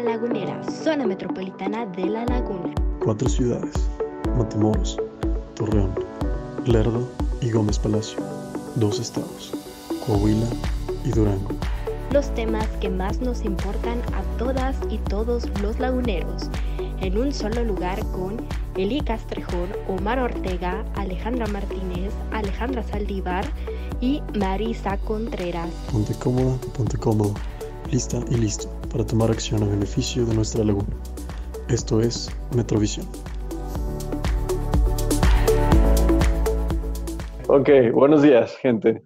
La Lagunera, zona metropolitana de La Laguna. Cuatro ciudades, Matamoros, Torreón, Lerdo y Gómez Palacio. Dos estados, Coahuila y Durango. Los temas que más nos importan a todas y todos los laguneros, en un solo lugar con Eli Castrejón, Omar Ortega, Alejandra Martínez, Alejandra Saldívar y Marisa Contreras. Ponte cómoda, ponte cómodo, lista y listo para tomar acción a beneficio de nuestra laguna. Esto es Metrovisión. Ok, buenos días, gente.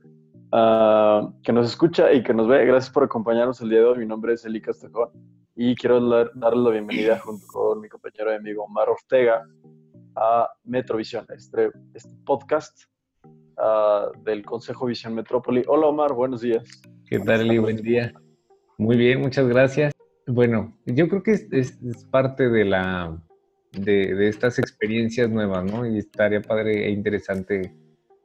Ah, que nos escucha y que nos ve. Gracias por acompañarnos el día de hoy. Mi nombre es Eli Castrejón y quiero darle la bienvenida junto con mi compañero y amigo Omar Ortega a Metrovisión, este, este podcast Ah, del Consejo Visión Metrópoli. Hola Omar, buenos días. ¿Qué tal, Eli? Buen día. Muy bien, muchas gracias. Bueno, yo creo que es, parte de, la, de, estas experiencias nuevas, ¿no? Y estaría padre e interesante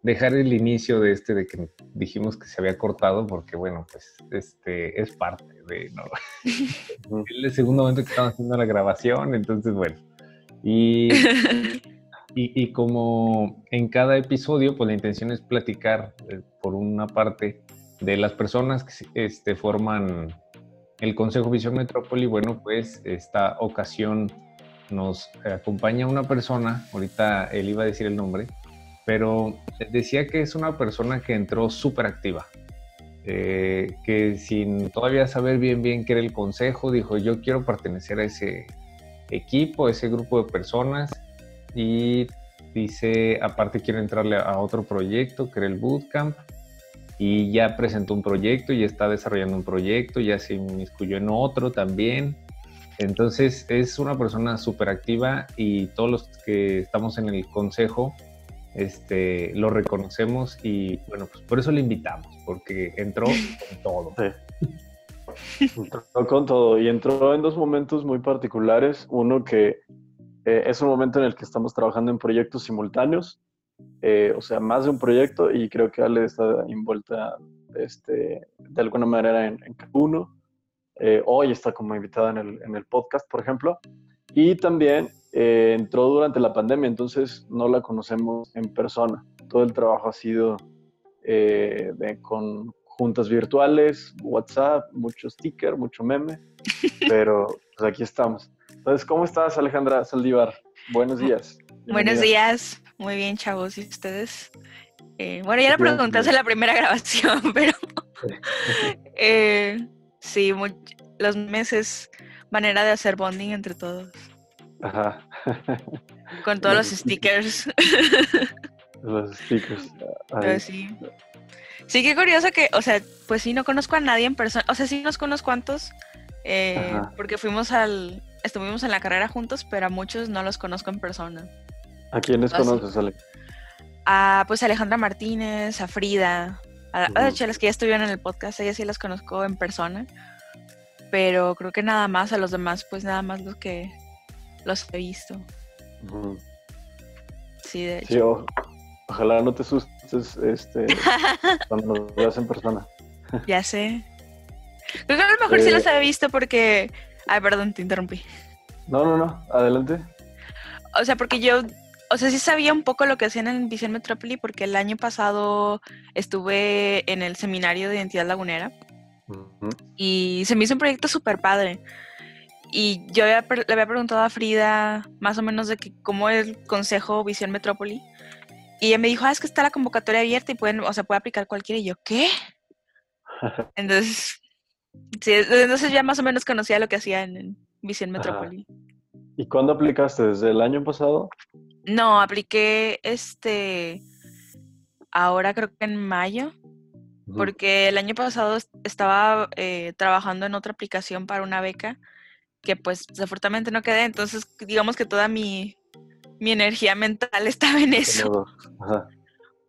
dejar el inicio de este, de que dijimos que se había cortado, porque bueno, pues este es parte de, ¿no? el segundo momento que estamos haciendo la grabación, entonces bueno. Y Y, como en cada episodio, pues la intención es platicar, eh, por una parte, de las personas que este, forman el Consejo Visión Metrópoli. Bueno, pues esta ocasión nos acompaña una persona, ahorita él iba a decir el nombre, pero decía que es una persona que entró súper activa, eh, que sin todavía saber bien bien qué era el consejo, dijo yo quiero pertenecer a ese equipo, a ese grupo de personas y dice, aparte quiero entrarle a otro proyecto, que era el Bootcamp, y ya presentó un proyecto, y está desarrollando un proyecto, ya se inmiscuyó en otro también. Entonces es una persona súper activa y todos los que estamos en el consejo este, lo reconocemos y bueno, pues por eso le invitamos, porque entró con todo. Entró con todo y entró en dos momentos muy particulares. Uno que eh, es un momento en el que estamos trabajando en proyectos simultáneos, eh, o sea, más de un proyecto y creo que Ale está envuelta este, de alguna manera en, en uno. Eh, hoy está como invitada en el, en el, podcast, por ejemplo. Y también entró durante la pandemia, entonces no la conocemos en persona. Todo el trabajo ha sido con juntas virtuales, WhatsApp, mucho sticker, mucho meme, pero pues aquí estamos. Entonces, ¿cómo estás, Alejandra Saldívar? Buenos días. Buenos días. Muy bien, chavos. ¿Y ustedes? Eh, bueno, ya lo preguntaste en la primera grabación, pero eh, sí, los meses, manera de hacer bonding entre todos. Ajá. Con todos los stickers. Los stickers. sí. Sí, qué curioso que, o sea, pues sí, no conozco a nadie en persona. O sea, sí nos conozco cuantos, eh, porque fuimos al, estuvimos en la carrera juntos, pero a muchos no los conozco en persona. ¿A quiénes conoces, Ale? A pues Alejandra Martínez, a Frida, a, las que ya estuvieron en el podcast, ellas sí las conozco en persona. Pero creo que nada más, a los demás, pues nada más los que los he visto. Sí, de hecho. ojalá no te asustes este, cuando los veas en persona. ya sé. Creo que a lo mejor sí los eh, he visto porque Ay, perdón, te interrumpí. No, no, no, adelante. O sea, porque yo, o sea, sí sabía un poco lo que hacían en Visión Metrópoli porque el año pasado estuve en el seminario de identidad lagunera y se me hizo un proyecto súper padre. Y yo le había preguntado a Frida más o menos de que cómo es el consejo Visión Metrópoli. Y ella me dijo, ah, es que está la convocatoria abierta y pueden, o sea, puede aplicar cualquiera. Y yo, ¿qué? Entonces, Sí, entonces ya más o menos conocía lo que hacía en, Visión Metrópoli. ¿Y cuándo aplicaste? ¿Desde el año pasado? No, apliqué este ahora creo que en mayo, porque el año pasado estaba eh, trabajando en otra aplicación para una beca que pues desafortunadamente no quedé, entonces digamos que toda mi, mi energía mental estaba en eso.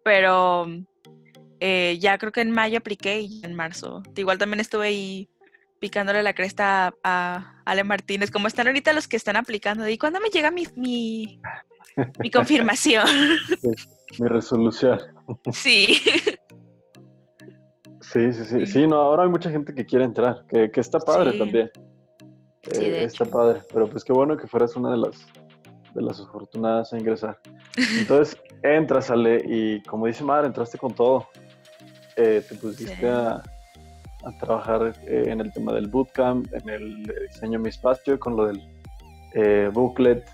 Pero eh, ya creo que en mayo apliqué y en marzo. Igual también estuve ahí picándole la cresta a, Ale Martínez, como están ahorita los que están aplicando. ¿Y cuándo me llega mi, mi, confirmación? mi resolución. Sí. Sí, sí, sí. Sí, no, ahora hay mucha gente que quiere entrar, que, está padre también. Sí, de está hecho. padre, pero pues qué bueno que fueras una de las de las afortunadas a ingresar. Entonces, entras, sale, y como dice Mar, entraste con todo. Eh, te pusiste Sí. a, a trabajar eh, en el tema del bootcamp, en el diseño de mi espacio, con lo del eh, booklet.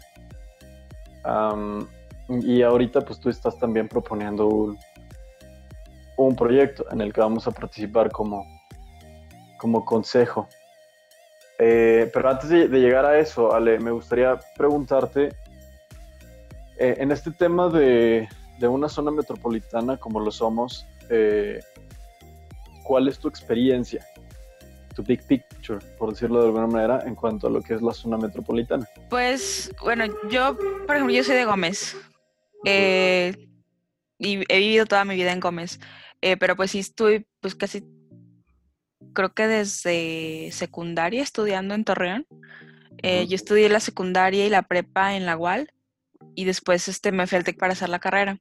Y ahorita pues tú estás también proponiendo un, proyecto en el que vamos a participar como, como consejo. Eh, pero antes de, de llegar a eso, Ale, me gustaría preguntarte, eh, en este tema de, de una zona metropolitana como lo somos, eh, ¿cuál es tu experiencia? Tu big picture, por decirlo de alguna manera, en cuanto a lo que es la zona metropolitana. Pues, bueno, yo, por ejemplo, yo soy de Gómez. eh, y he vivido toda mi vida en Gómez. eh, pero pues sí estoy, pues casi, creo que desde secundaria estudiando en Torreón. Eh, Ujú. Yo estudié la secundaria y la prepa en la UAL. Y después este, me fui al TEC para hacer la carrera.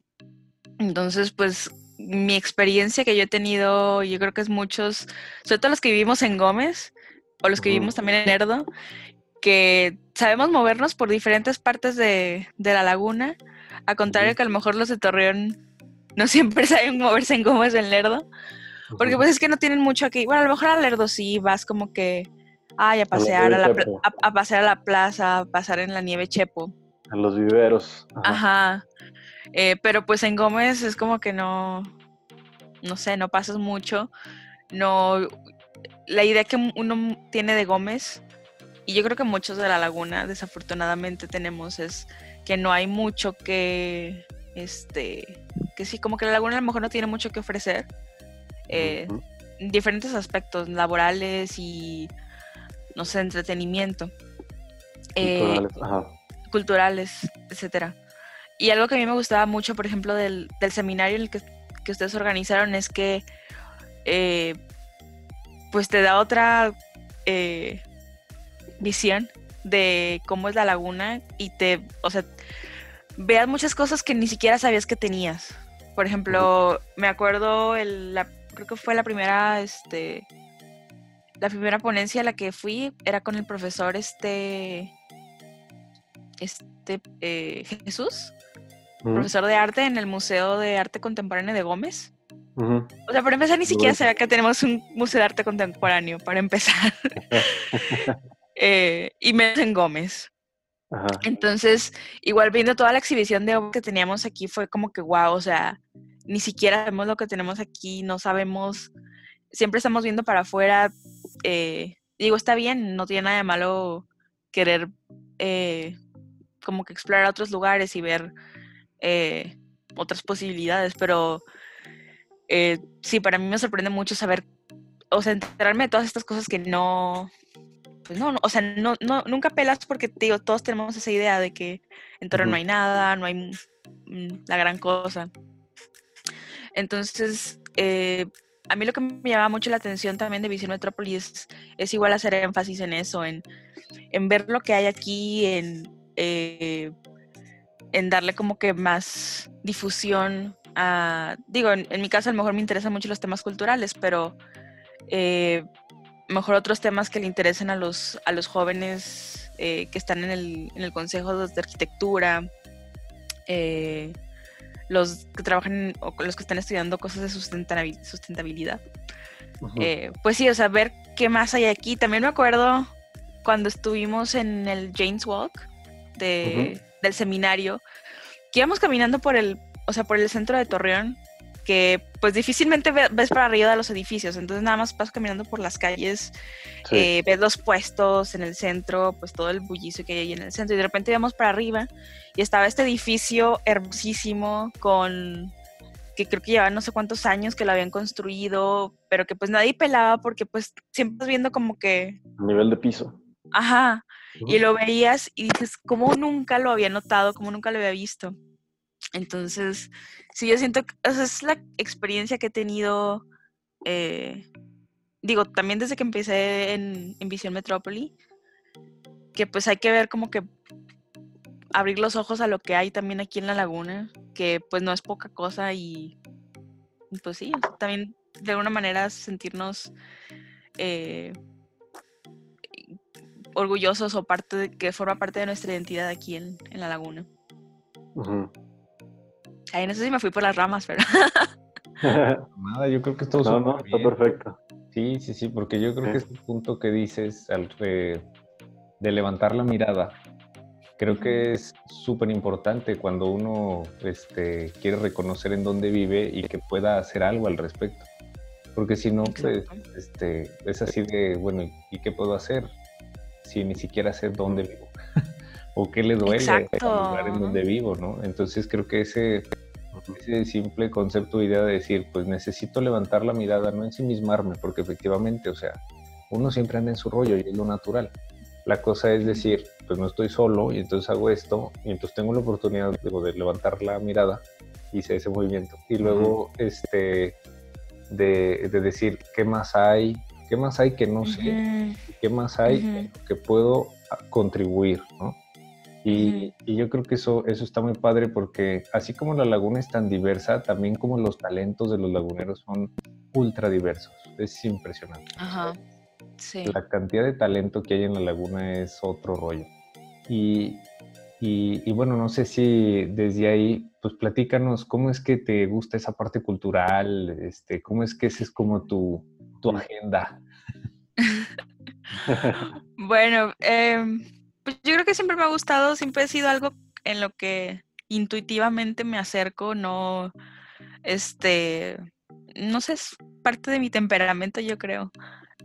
Entonces, pues mi experiencia que yo he tenido, yo creo que es muchos, sobre todo los que vivimos en Gómez o los que vivimos también en Lerdo, que sabemos movernos por diferentes partes de, de la laguna, a contrario que a lo mejor los de Torreón no siempre saben moverse en Gómez o en Lerdo, porque pues es que no tienen mucho aquí. Bueno, a lo mejor a Lerdo sí vas como que, ay, a pasear a la, a, a pasear a la plaza, a pasar en la nieve Chepo. En los viveros. Ajá. Ajá. Eh, pero pues en Gómez es como que no, no sé, no pasas mucho. No, la idea que uno tiene de Gómez, y yo creo que muchos de la laguna desafortunadamente tenemos, es que no hay mucho que, este, que sí, como que la laguna a lo mejor no tiene mucho que ofrecer. eh, en diferentes aspectos laborales y, no sé, entretenimiento. Eh, Culturales, Ajá. culturales, etcétera. Y algo que a mí me gustaba mucho, por ejemplo, del, del seminario en el que, que ustedes organizaron es que eh, pues te da otra eh, visión de cómo es la laguna y te, o sea, veas muchas cosas que ni siquiera sabías que tenías. Por ejemplo, me acuerdo, el, la, creo que fue la primera, este, la primera ponencia a la que fui era con el profesor, este, este eh, Jesús, Profesor de arte en el Museo de Arte Contemporáneo de Gómez. O sea, para empezar, ni siquiera sabía que tenemos un museo de arte contemporáneo, para empezar. Eh, y menos en Gómez. Entonces, igual viendo toda la exhibición de obra que teníamos aquí, fue como que wow, o sea, ni siquiera sabemos lo que tenemos aquí, no sabemos, siempre estamos viendo para afuera. eh, digo, está bien, no tiene nada de malo querer eh, como que explorar otros lugares y ver eh, otras posibilidades, pero eh, sí, para mí me sorprende mucho saber, o sea, enterarme de todas estas cosas que no, pues no, no, o sea, no, no, nunca pelas porque te digo, todos tenemos esa idea de que en Torreón no Ujú. hay nada, no hay mm, la gran cosa. Entonces, eh, a mí lo que me llama mucho la atención también de Visión Metrópolis es igual hacer énfasis en eso, en, en ver lo que hay aquí, en, eh, en darle como que más difusión a, digo, en, en mi caso a lo mejor me interesan mucho los temas culturales, pero eh, mejor otros temas que le interesen a los, a los jóvenes eh, que están en el, en el Consejo de Arquitectura, eh, los que trabajan o los que están estudiando cosas de sustentabi- sustentabilidad. Pues sí, o sea, ver qué más hay aquí. También me acuerdo cuando estuvimos en el James Walk de, del seminario, que íbamos caminando por el, o sea, por el centro de Torreón, que pues difícilmente ve- ves para arriba de los edificios, entonces nada más vas caminando por las calles, Sí. eh, ves los puestos en el centro, pues todo el bullicio que hay ahí en el centro, y de repente íbamos para arriba y estaba este edificio hermosísimo con que creo que llevan no sé cuántos años que lo habían construido, pero que pues nadie pelaba porque pues siempre estás viendo como que, Nivel de piso. ajá, y lo veías y dices, ¿cómo nunca lo había notado? ¿Cómo nunca lo había visto? Entonces, sí, yo siento que esa es la experiencia que he tenido, eh, digo, también desde que empecé en, en Visión Metrópoli, que pues hay que ver como que abrir los ojos a lo que hay también aquí en la laguna, que pues no es poca cosa y y, pues sí, también de alguna manera sentirnos eh, orgullosos o parte de, que forma parte de nuestra identidad aquí en, en la laguna. Ay, no sé si me fui por las ramas, pero... Nada, yo creo que todo No, no, está perfecto. Sí, sí, sí, porque yo creo que ese punto que dices al, de levantar la mirada, creo que es súper importante cuando uno este, quiere reconocer en dónde vive y que pueda hacer algo al respecto. Porque si no, pues, este, es así de, bueno, ¿y qué puedo hacer? Si ni siquiera sé dónde vivo. o qué le duele al lugar en donde vivo, ¿no? Entonces creo que ese ese simple concepto, idea de decir, pues necesito levantar la mirada, no ensimismarme, porque efectivamente, o sea, uno siempre anda en su rollo y es lo natural. La cosa es decir, pues no estoy solo y entonces hago esto y entonces tengo la oportunidad de levantar la mirada y hice ese movimiento. Y luego, este, de, decir, ¿qué más hay? ¿Qué más hay que no sé? ¿Qué más hay que puedo contribuir? ¿no? Y, yo creo que eso, eso está muy padre porque así como la laguna es tan diversa, también como los talentos de los laguneros son ultra diversos. Es impresionante. Ajá. Sí. La cantidad de talento que hay en la laguna es otro rollo. Y, y, bueno, no sé si desde ahí, pues platícanos cómo es que te gusta esa parte cultural, este, cómo es que esa es como tu, tu agenda. bueno, eh, pues yo creo que siempre me ha gustado, siempre ha sido algo en lo que intuitivamente me acerco, no, este, no sé, es parte de mi temperamento, yo creo.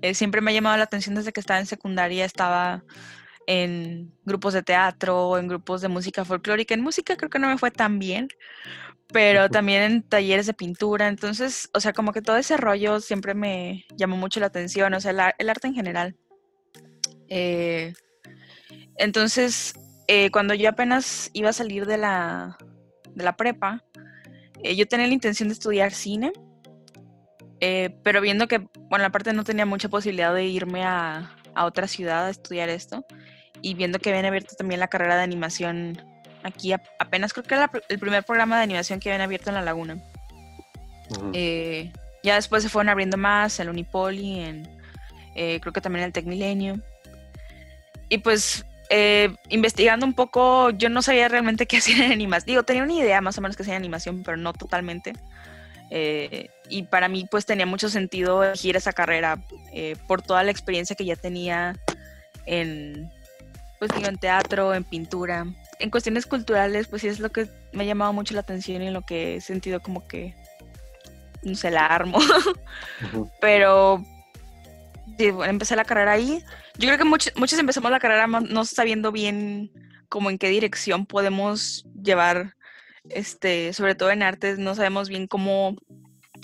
Eh, siempre me ha llamado la atención desde que estaba en secundaria, estaba en grupos de teatro, en grupos de música folclórica. En música creo que no me fue tan bien, pero también en talleres de pintura. Entonces, o sea, como que todo ese rollo siempre me llamó mucho la atención, o sea, el, arte en general. Eh, entonces, eh, cuando yo apenas iba a salir de la, de la prepa, eh, yo tenía la intención de estudiar cine, pero viendo que, bueno, aparte no tenía mucha posibilidad de irme a, otra ciudad a estudiar esto, y viendo que habían abierto también la carrera de animación aquí, apenas creo que era el primer programa de animación que habían abierto en La Laguna. ya después se fueron abriendo más, el Unipoli, en, creo que también el Tecmilenio. Y pues eh, investigando un poco, yo no sabía realmente qué hacía en animación. Digo, tenía una idea más o menos que hacía en animación, pero no totalmente. Eh, y para mí, pues tenía mucho sentido elegir esa carrera eh, por toda la experiencia que ya tenía en, pues digo, en teatro, en pintura. En cuestiones culturales, pues sí es lo que me ha llamado mucho la atención y en lo que he sentido como que, no sé, la armo. Pero sí, empecé la carrera ahí. Yo creo que muchos, muchos empezamos la carrera no sabiendo bien cómo en qué dirección podemos llevar, este, sobre todo en artes, no sabemos bien cómo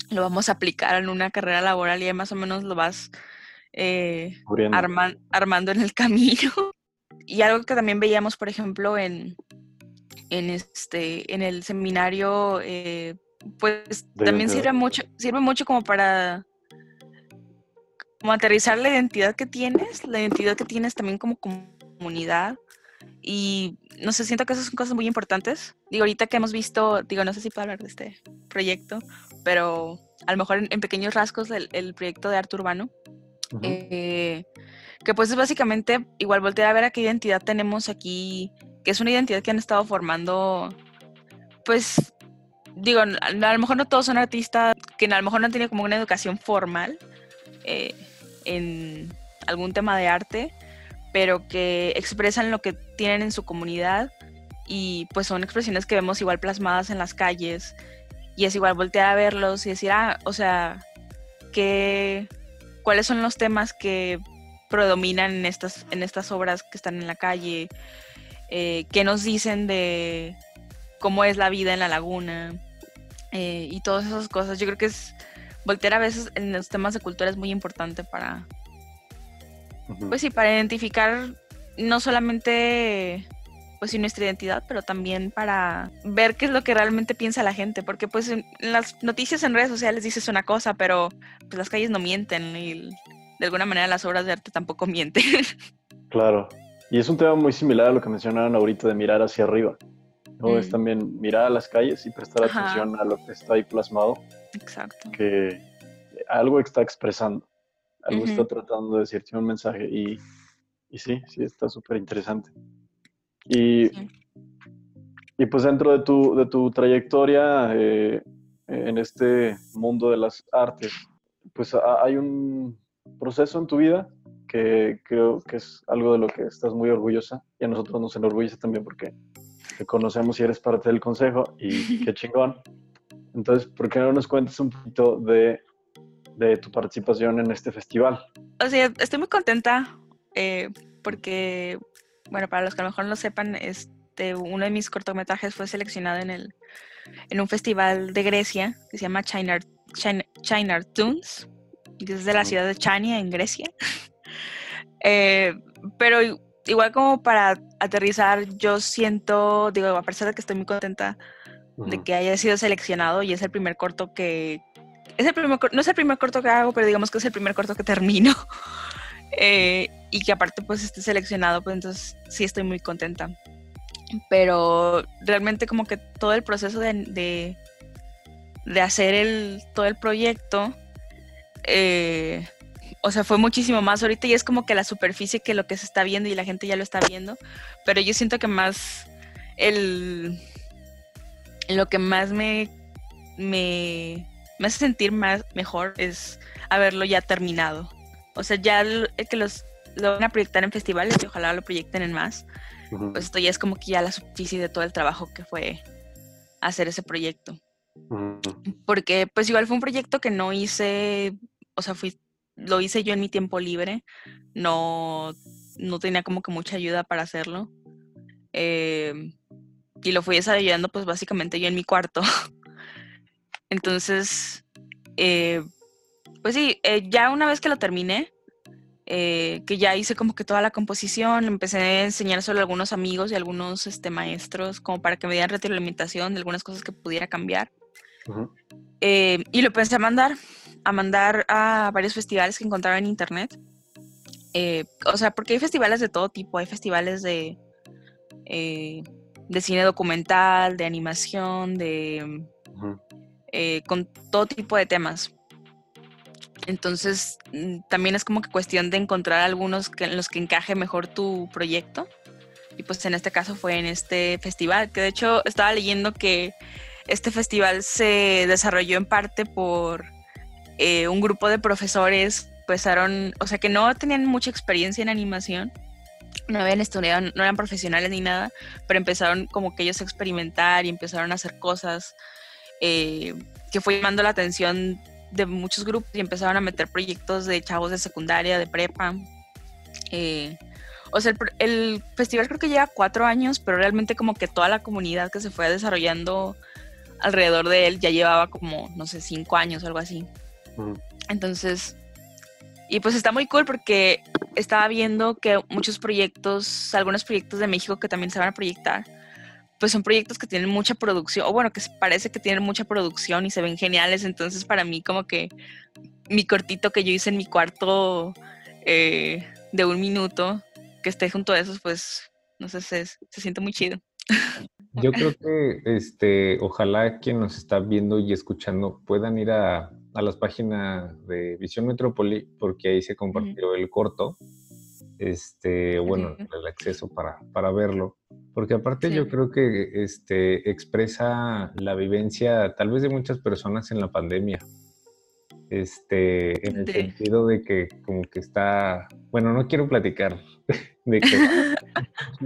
lo vamos a aplicar en una carrera laboral y más o menos lo vas eh, armando en el camino. Y algo que también veíamos, por ejemplo, en, en, este, en el seminario, eh, pues también sirve mucho, sirve mucho como para como aterrizar la identidad que tienes, la identidad que tienes también como comunidad. Y no sé, siento que esas son cosas muy importantes. Digo, ahorita que hemos visto, digo, no sé si puedo hablar de este proyecto, pero a lo mejor en, pequeños rasgos el, proyecto de arte urbano. Eh, que pues es básicamente igual voltear a ver a qué identidad tenemos aquí, que es una identidad que han estado formando, pues, digo, a, lo mejor no todos son artistas que a lo mejor no han tenido como una educación formal, eh, en algún tema de arte, pero que expresan lo que tienen en su comunidad y pues son expresiones que vemos igual plasmadas en las calles y es igual voltear a verlos y decir, ah, o sea, que, ¿cuáles son los temas que predominan en estas, en estas obras que están en la calle? Eh, ¿Qué nos dicen de cómo es la vida en la laguna? Eh, y todas esas cosas. Yo creo que es voltear a veces en los temas de cultura es muy importante para, pues sí, para identificar no solamente pues sí nuestra identidad, pero también para ver qué es lo que realmente piensa la gente, porque pues en las noticias en redes sociales dices una cosa, pero pues las calles no mienten y de alguna manera las obras de arte tampoco mienten. Claro, y es un tema muy similar a lo que mencionaron ahorita de mirar hacia arriba. ¿no? Es mm. también mirar a las calles y prestar atención a lo que está ahí plasmado. Exacto. Que algo está expresando, algo está tratando de decirte un mensaje. Y, y sí, sí, está súper interesante. Y, y pues dentro de tu, de tu trayectoria eh, en este mundo de las artes, pues hay un proceso en tu vida que creo que es algo de lo que estás muy orgullosa y a nosotros nos enorgullece también porque te conocemos y eres parte del consejo y qué chingón. Entonces, ¿por qué no nos cuentes un poquito de, de tu participación en este festival? O sea, estoy muy contenta eh, porque, bueno, para los que a lo mejor no sepan, este, uno de mis cortometrajes fue seleccionado en, el, en un festival de Grecia que se llama China, China, China Tunes, es de la ciudad de Chania, en Grecia. Eh, pero igual como para aterrizar, yo siento, digo, a pesar de que estoy muy contenta de que haya sido seleccionado y es el primer corto que... Es el primer, no es el primer corto que hago, pero digamos que es el primer corto que termino. Eh, y que aparte pues esté seleccionado, pues entonces sí estoy muy contenta. Pero realmente como que todo el proceso de, de, hacer el, todo el proyecto, eh, o sea, fue muchísimo más ahorita y es como que la superficie que lo que se está viendo y la gente ya lo está viendo, pero yo siento que más el lo que más me me, hace sentir más mejor es haberlo ya terminado. O sea, ya el, que los lo van a proyectar en festivales y ojalá lo proyecten en más. Pues esto ya es como que ya la superficie de todo el trabajo que fue hacer ese proyecto. Porque pues igual fue un proyecto que no hice, o sea, fui lo hice yo en mi tiempo libre, no, no tenía como que mucha ayuda para hacerlo. Em, y lo fui desarrollando pues básicamente yo en mi cuarto. Entonces, eh, pues sí, eh, ya una vez que lo terminé, eh, que ya hice como que toda la composición, empecé a enseñar solo a algunos amigos y algunos este, maestros como para que me dieran retroalimentación de algunas cosas que pudiera cambiar. y lo empecé a mandar a mandar a varios festivales que encontraba en internet. Eh, o sea, porque hay festivales de todo tipo, hay festivales de, eh, de cine documental, de animación, de eh, con todo tipo de temas. Entonces, mm, también es como que cuestión de encontrar algunos que, en los que encaje mejor tu proyecto. Y pues en este caso fue en este festival, que de hecho estaba leyendo que este festival se desarrolló en parte por eh, un grupo de profesores empezaron, o sea, que no tenían mucha experiencia en animación, no habían estudiado, no eran profesionales ni nada, pero empezaron como que ellos a experimentar y empezaron a hacer cosas eh, que fue llamando la atención de muchos grupos y empezaron a meter proyectos de chavos de secundaria, de prepa. Eh, o sea, el, el, festival creo que lleva cuatro años, pero realmente como que toda la comunidad que se fue desarrollando alrededor de él ya llevaba como, no sé, cinco años o algo así. Entonces, y pues está muy cool porque estaba viendo que muchos proyectos, algunos proyectos de México que también se van a proyectar, pues son proyectos que tienen mucha producción, o bueno, que parece que tienen mucha producción y se ven geniales. Entonces, para mí, como que mi cortito que yo hice en mi cuarto eh, de un minuto, que esté junto a esos, pues, no sé, se, se siente muy chido. Yo creo que, este, ojalá quien nos está viendo y escuchando puedan ir a a las páginas de Visión Metrópoli porque ahí se compartió el corto, este, bueno, el acceso para, para verlo. Porque aparte yo creo que este, expresa la vivencia tal vez de muchas personas en la pandemia. Este, en el sentido de que como que está, bueno, no quiero platicar de que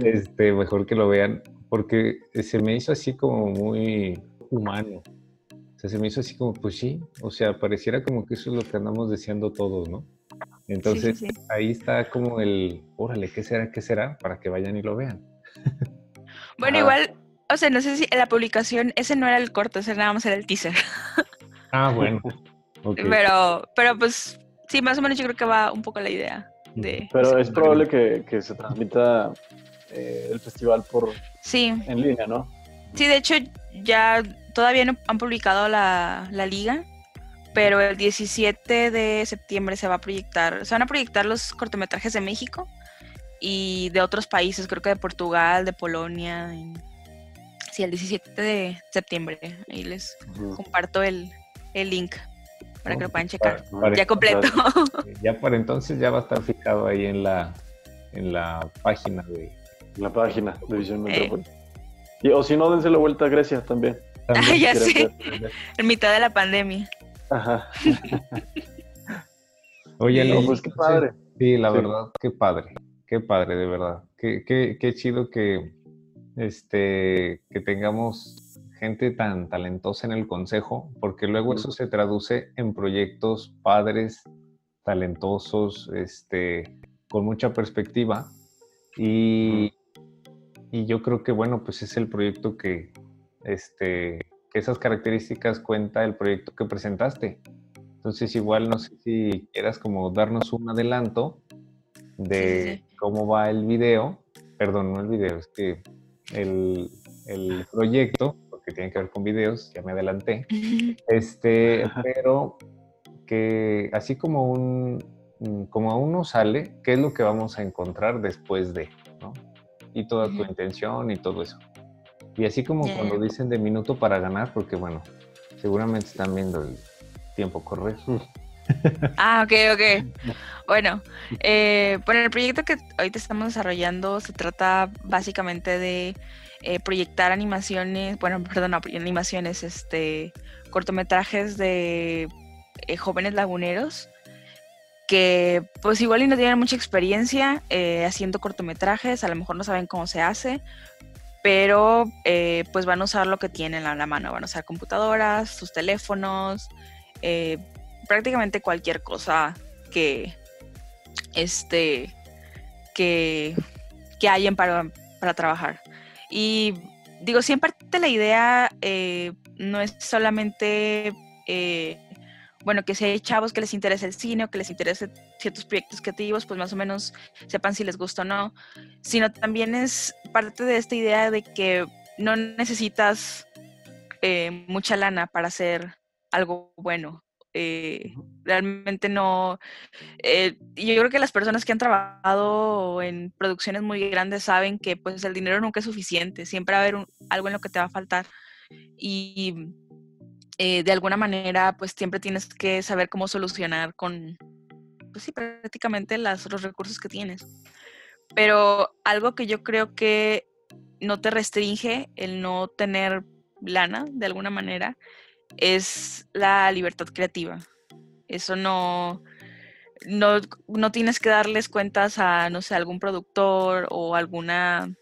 este, mejor que lo vean, porque se me hizo así como muy humano sea, se me hizo así como, pues sí, o sea, pareciera como que eso es lo que andamos deseando todos, ¿no? Entonces, ahí está como el, órale, ¿qué será? ¿Qué será? Para que vayan y lo vean. Bueno, igual, o sea, no sé si la publicación, ese no era el corto, ese nada más era el teaser. Ah, bueno. Pero, pero pues, sí, más o menos yo creo que va un poco la idea de... Pero es probable que, que se transmita eh, el festival por... Sí. En línea, ¿no? Sí, de hecho, ya todavía no han publicado la, liga, pero el 17 de septiembre se va a proyectar, se van a proyectar los cortometrajes de México y de otros países, creo que de Portugal, de Polonia. Sí, el 17 de septiembre. Ahí les comparto el, link para que lo puedan checar. ya completo. Ya por entonces ya va a estar fijado ahí en la, en la página de... La página de Visión Eh. Metrópolis. Y, o si no, dense la vuelta a Grecia también. Ah, ya sé, en mitad de la pandemia. Ajá. Oye, No, pues qué padre. Sí, la Sí. verdad, qué padre, qué padre, de verdad. Qué, qué, qué chido que, este, que tengamos gente tan talentosa en el consejo, porque luego eso se traduce en proyectos padres, talentosos, este, con mucha perspectiva. Y, y yo creo que, bueno, pues es el proyecto que, este, que esas características cuenta el proyecto que presentaste. Entonces, igual no sé si quieras como darnos un adelanto de Sí, sí, cómo va el video, perdón, no el video, es que el, el proyecto, porque tiene que ver con videos, ya me adelanté, este, pero que así como un, como uno sale, ¿qué es lo que vamos a encontrar después de, ¿no? Y toda tu intención y todo eso. Y así como cuando dicen de minuto para ganar, porque bueno, seguramente están viendo el tiempo correr. Ah, ok, ok. Bueno, eh, bueno, el proyecto que ahorita estamos desarrollando se trata básicamente de eh, proyectar animaciones, bueno, perdón, animaciones, este, cortometrajes de eh, jóvenes laguneros que pues igual y no tienen mucha experiencia eh, haciendo cortometrajes, a lo mejor no saben cómo se hace, pero eh, pues van a usar lo que tienen a la mano, van a usar computadoras, sus teléfonos, eh, prácticamente cualquier cosa que este que, que hayan para, para trabajar. Y digo, siempre la idea eh, no es solamente eh, bueno, que si hay chavos que les interesa el cine o que les interese ciertos proyectos creativos, pues más o menos sepan si les gusta o no, sino también es parte de esta idea de que no necesitas eh, mucha lana para hacer algo bueno. Eh, realmente no. eh, yo creo que las personas que han trabajado en producciones muy grandes saben que pues el dinero nunca es suficiente, siempre va a haber un- algo en lo que te va a faltar. Y eh, de alguna manera, pues siempre tienes que saber cómo solucionar con, pues sí, prácticamente los recursos que tienes. Pero algo que yo creo que no te restringe el no tener lana de alguna manera es la libertad creativa. Eso no, no, no tienes que darles cuentas a, no sé, algún productor o alguna,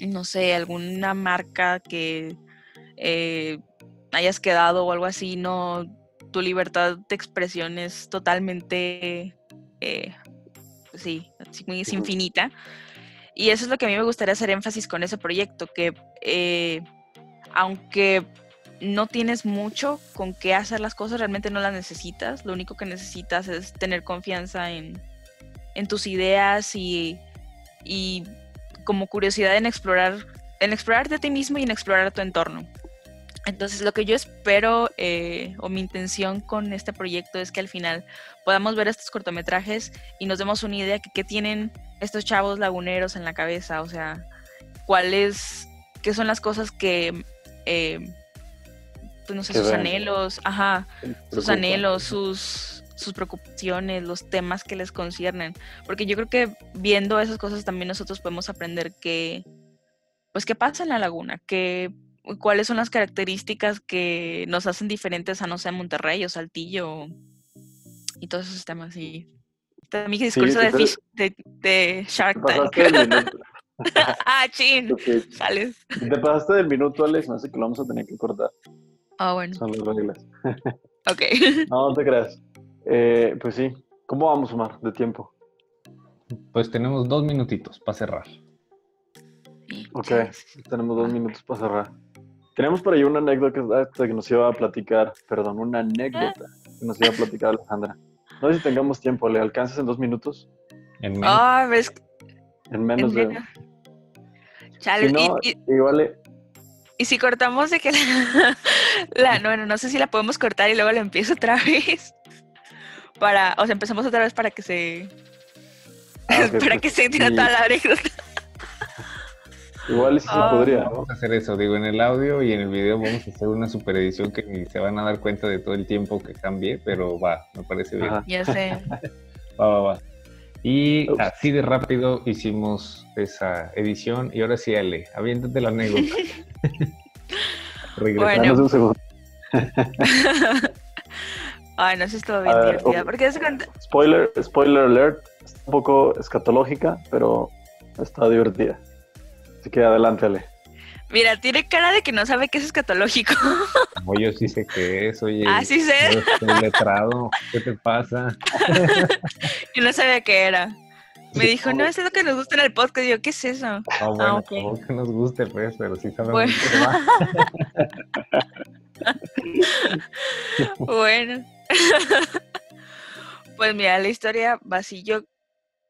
no sé, alguna marca que eh, hayas quedado o algo así. No, tu libertad de expresión es totalmente, eh, pues sí, es infinita. Y eso es lo que a mí me gustaría hacer énfasis con ese proyecto, que eh, aunque no tienes mucho con qué hacer las cosas, realmente no las necesitas. Lo único que necesitas es tener confianza en, en tus ideas y, y como curiosidad en explorar, en explorarte a ti mismo y en explorar tu entorno. Entonces lo que yo espero eh, o mi intención con este proyecto es que al final podamos ver estos cortometrajes y nos demos una idea de qué tienen estos chavos laguneros en la cabeza, o sea, cuáles, qué son las cosas que, eh, pues no sé, sus anhelos, ajá, sus anhelos, sus, sus preocupaciones, los temas que les conciernen. Porque yo creo que viendo esas cosas también nosotros podemos aprender que, pues, qué pasa en la laguna, que, cuáles son las características que nos hacen diferentes a, no sé, Monterrey o Saltillo y todos esos temas. Y también mi discurso sí, de, Fish- de, de Shark Te Tank. pasaste del minuto. ah, chin, Ok. sales. Te pasaste del minuto, Alex, me hace que lo vamos a tener que cortar. Ah, bueno, Son las reglas. ok. No, no te creas. Eh, pues sí. ¿Cómo vamos, Omar, de tiempo? Pues tenemos dos minutitos para cerrar. Ok, tenemos dos minutos para cerrar. Tenemos por ahí una anécdota que nos iba a platicar, perdón, una anécdota que nos iba a platicar Alejandra. No sé si tengamos tiempo, ¿le alcanzas en dos minutos? En menos. Ah, ves, En menos en de... menos. Chale, Si no, y- y- igual... Y si cortamos de que la, la- no, bueno, no sé si la podemos cortar y luego la empiezo otra vez. Para, o sea, empezamos otra vez para que se ah, para pues, que se entienda sí, toda la anécdota. Igual y sí se Ah. podría. Vamos a hacer eso, digo, en el audio y en el video vamos a hacer una super edición que ni se van a dar cuenta de todo el tiempo que cambié, pero va, me parece bien. Ajá. Ya sé. Va, va, va. Y así de rápido hicimos esa edición. Y ahora sí, Ale, aviéntate la anécdota. Regresamos un segundo. Ay, no sé si estuvo bien divertida. Porque Spoiler, spoiler alert, está un poco escatológica, pero está divertida. Así que adelante, Ale. Mira, tiene cara de que no sabe qué es escatológico. No, yo sí sé qué es, oye. Ah, sí sé. estoy letrado, ¿qué te pasa? yo no sabía qué era. Me dijo, no, es lo que nos gusta en el podcast. Y yo, ¿qué es eso? No, ah, bueno, ah, que nos guste, pues, pero sí sabemos bueno. qué va. bueno. pues mira, la historia va así. Yo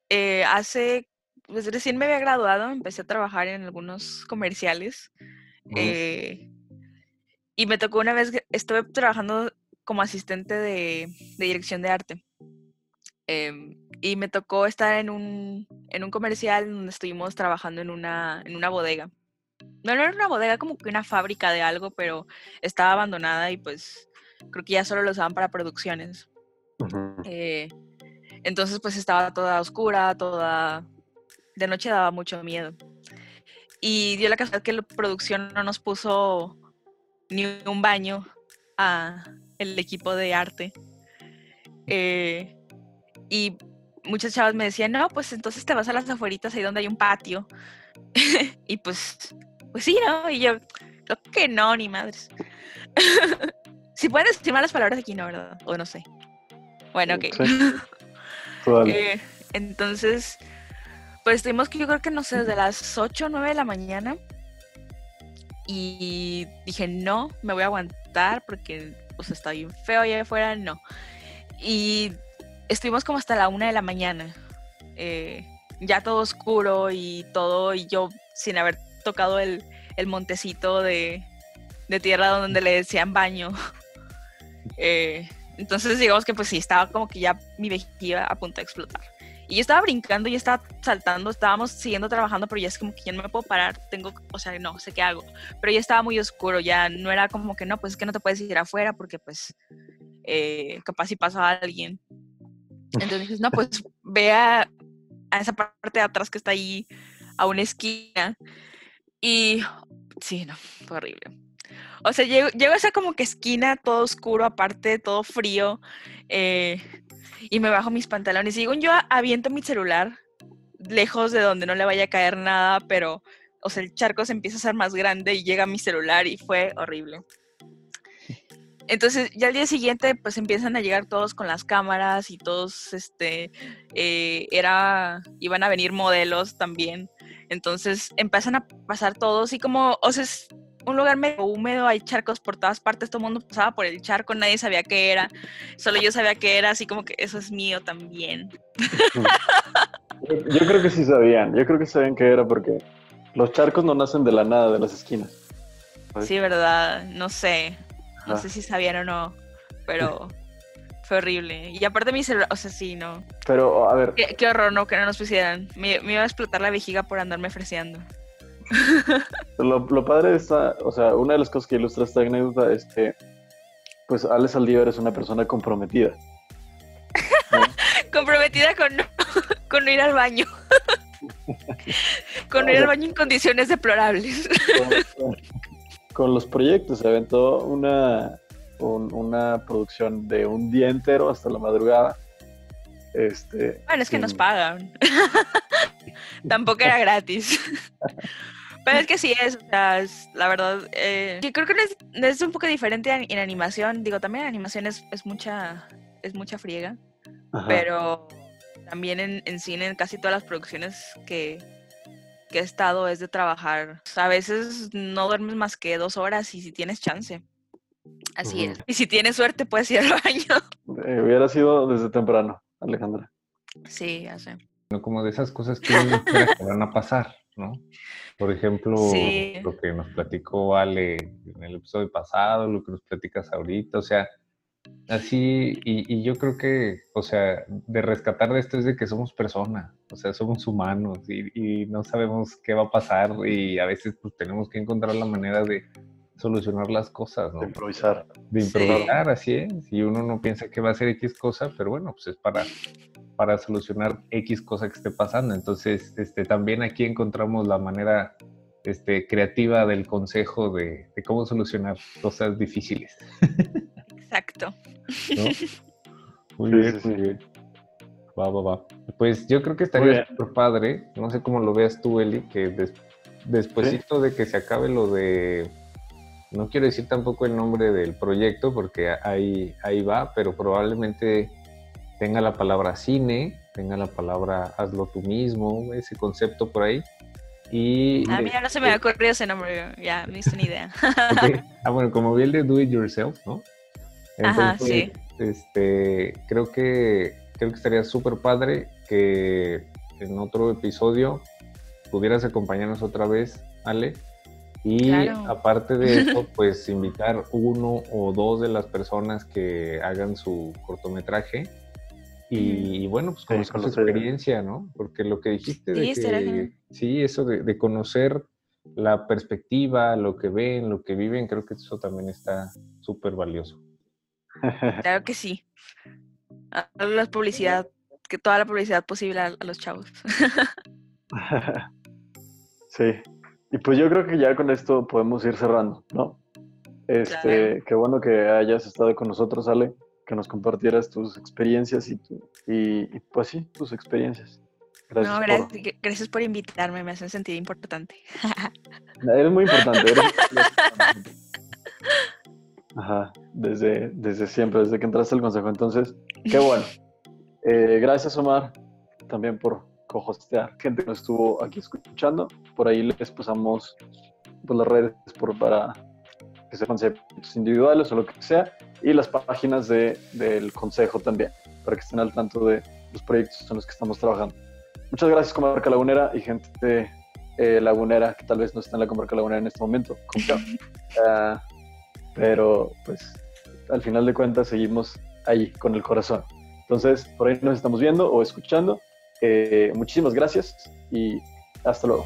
eh, hace, pues recién me había graduado, empecé a trabajar en algunos comerciales. Eh, y me tocó una vez, estuve trabajando como asistente de, dirección de arte. Em, y me tocó estar en un, en un comercial donde estuvimos trabajando en una, en una bodega. No, no era una bodega, como que una fábrica de algo, pero estaba abandonada y pues creo que ya solo lo usaban para producciones. Eh, entonces pues estaba toda oscura, toda... De noche daba mucho miedo. Y dio la casualidad que la producción no nos puso ni un baño a el equipo de arte. Eh, y muchas chavas me decían, no, pues entonces te vas a las afueritas ahí donde hay un patio. y pues pues sí, ¿no? Y yo, creo que no, ni madres. si pueden decir malas palabras aquí, no, ¿verdad? O no sé. Bueno, ok. Eh, entonces, pues estuvimos que yo creo que no sé, desde las 8 o 9 de la mañana. Y dije, no, me voy a aguantar porque, pues, está bien feo allá afuera, no. Y estuvimos como hasta la 1 de la mañana. Eh, ya todo oscuro y todo, y yo sin haber tocado el, montecito de, tierra donde le decían baño. Eh, entonces digamos que pues sí, estaba como que ya mi vejiga a punto de explotar. Y yo estaba brincando, y estaba saltando, estábamos siguiendo trabajando, pero ya es como que ya no me puedo parar, tengo, o sea, no sé qué hago. Pero ya estaba muy oscuro, ya no era como que no, pues es que no te puedes ir afuera porque pues eh, capaz si pasa alguien. Entonces dices, no, pues ve a, esa parte de atrás que está ahí, a una esquina, y sí, no, fue horrible. O sea, llego, a esa como que esquina, todo oscuro, aparte, todo frío, eh, y me bajo mis pantalones. Y digo, yo aviento mi celular lejos de donde no le vaya a caer nada, pero, o sea, el charco se empieza a hacer más grande y llega mi celular y fue horrible. Entonces, ya al día siguiente, pues empiezan a llegar todos con las cámaras y todos, este, eh, era, iban a venir modelos también. Entonces empiezan a pasar todos y como, o sea, un lugar medio húmedo, hay charcos por todas partes, todo el mundo pasaba por el charco, nadie sabía qué era, solo yo sabía qué era, así como que eso es mío también. Yo, creo que sí sabían, yo creo que sabían qué era porque los charcos no nacen de la nada, de las esquinas. Sí, verdad, no sé, no sé si sabían o no, pero... Fue horrible. Y aparte mi celular, o sea, sí, no. Pero, a ver. Qué, horror, ¿no? Que no nos pusieran. Me, iba a explotar la vejiga por andarme freseando. Lo, lo, padre de esta, o sea, una de las cosas que ilustra esta anécdota es que, pues, Ale Saldívar es una persona comprometida. comprometida con no, con no ir al baño. con no ir al baño en condiciones deplorables. con, con los proyectos, se aventó una, una producción de un día entero hasta la madrugada. Este, bueno, es que nos pagan. Tampoco era gratis. Pero es que sí es, la verdad, eh, creo que es, un poco diferente en, animación. Digo, también en animación es, mucha, es mucha friega. Pero también en, cine, en casi todas las producciones que, que he estado, es de trabajar. A veces no duermes más que dos horas y si tienes chance. Así es. Y si tienes suerte, puedes ir al baño. Eh, hubiera sido desde temprano, Alejandra. Sí, ya sé. Como de esas cosas que van a pasar, ¿no? Por ejemplo, lo que nos platicó Ale en el episodio pasado, lo que nos platicas ahorita, o sea, así, y, yo creo que, o sea, de rescatar de esto es de que somos personas, o sea, somos humanos y, y no sabemos qué va a pasar y a veces pues tenemos que encontrar la manera de solucionar las cosas, ¿no? De improvisar. De improvisar, así es. Y uno no piensa que va a ser X cosa, pero bueno, pues es para para solucionar X cosa que esté pasando. Entonces, este, también aquí encontramos la manera este, creativa del consejo de, cómo solucionar cosas difíciles. Exacto. Muy bien, muy bien. Va, va, va. Pues yo creo que estaría súper padre, no sé cómo lo veas tú, Eli, que despuésito de que se acabe lo de, no quiero decir tampoco el nombre del proyecto porque ahí, ahí va, pero probablemente tenga la palabra cine, tenga la palabra hazlo tú mismo, ese concepto por ahí. Y, a mí no se me ha ocurrido ese nombre, ya me hice una idea. Ah, bueno, como vi el de Do It Yourself, ¿no? Ajá, sí. Este, creo que, creo que estaría súper padre que en otro episodio pudieras acompañarnos otra vez, Ale. Y aparte de eso, pues invitar uno o dos de las personas que hagan su cortometraje y, bueno, pues con su experiencia, ¿no? Porque lo que dijiste de que, sí, eso de, conocer la perspectiva, lo que ven, lo que viven, creo que eso también está súper valioso. Claro que sí. La publicidad, que toda la publicidad posible a, los chavos. sí. Y pues yo creo que ya con esto podemos ir cerrando, ¿no? Este, qué bueno que hayas estado con nosotros, Ale que nos compartieras tus experiencias y, tu, y, pues sí, tus experiencias. Gracias no, gracias por... gracias por invitarme, me hacen sentir importante. eres muy importante. Eres... Ajá, desde, desde siempre, desde que entraste al consejo. Entonces, qué bueno. Eh, gracias, Omar, también por cohostear. Gente que nos estuvo aquí escuchando. Por ahí les pasamos pues, las redes por, para que sean conceptos individuales o lo que sea y las páginas de, del consejo también, para que estén al tanto de los proyectos en los que estamos trabajando. Muchas gracias, Comarca Lagunera y gente eh, lagunera que tal vez no está en la Comarca Lagunera en este momento, uh, pero pues al final de cuentas seguimos ahí con el corazón. Entonces, por ahí nos estamos viendo o escuchando. Eh, muchísimas gracias y hasta luego.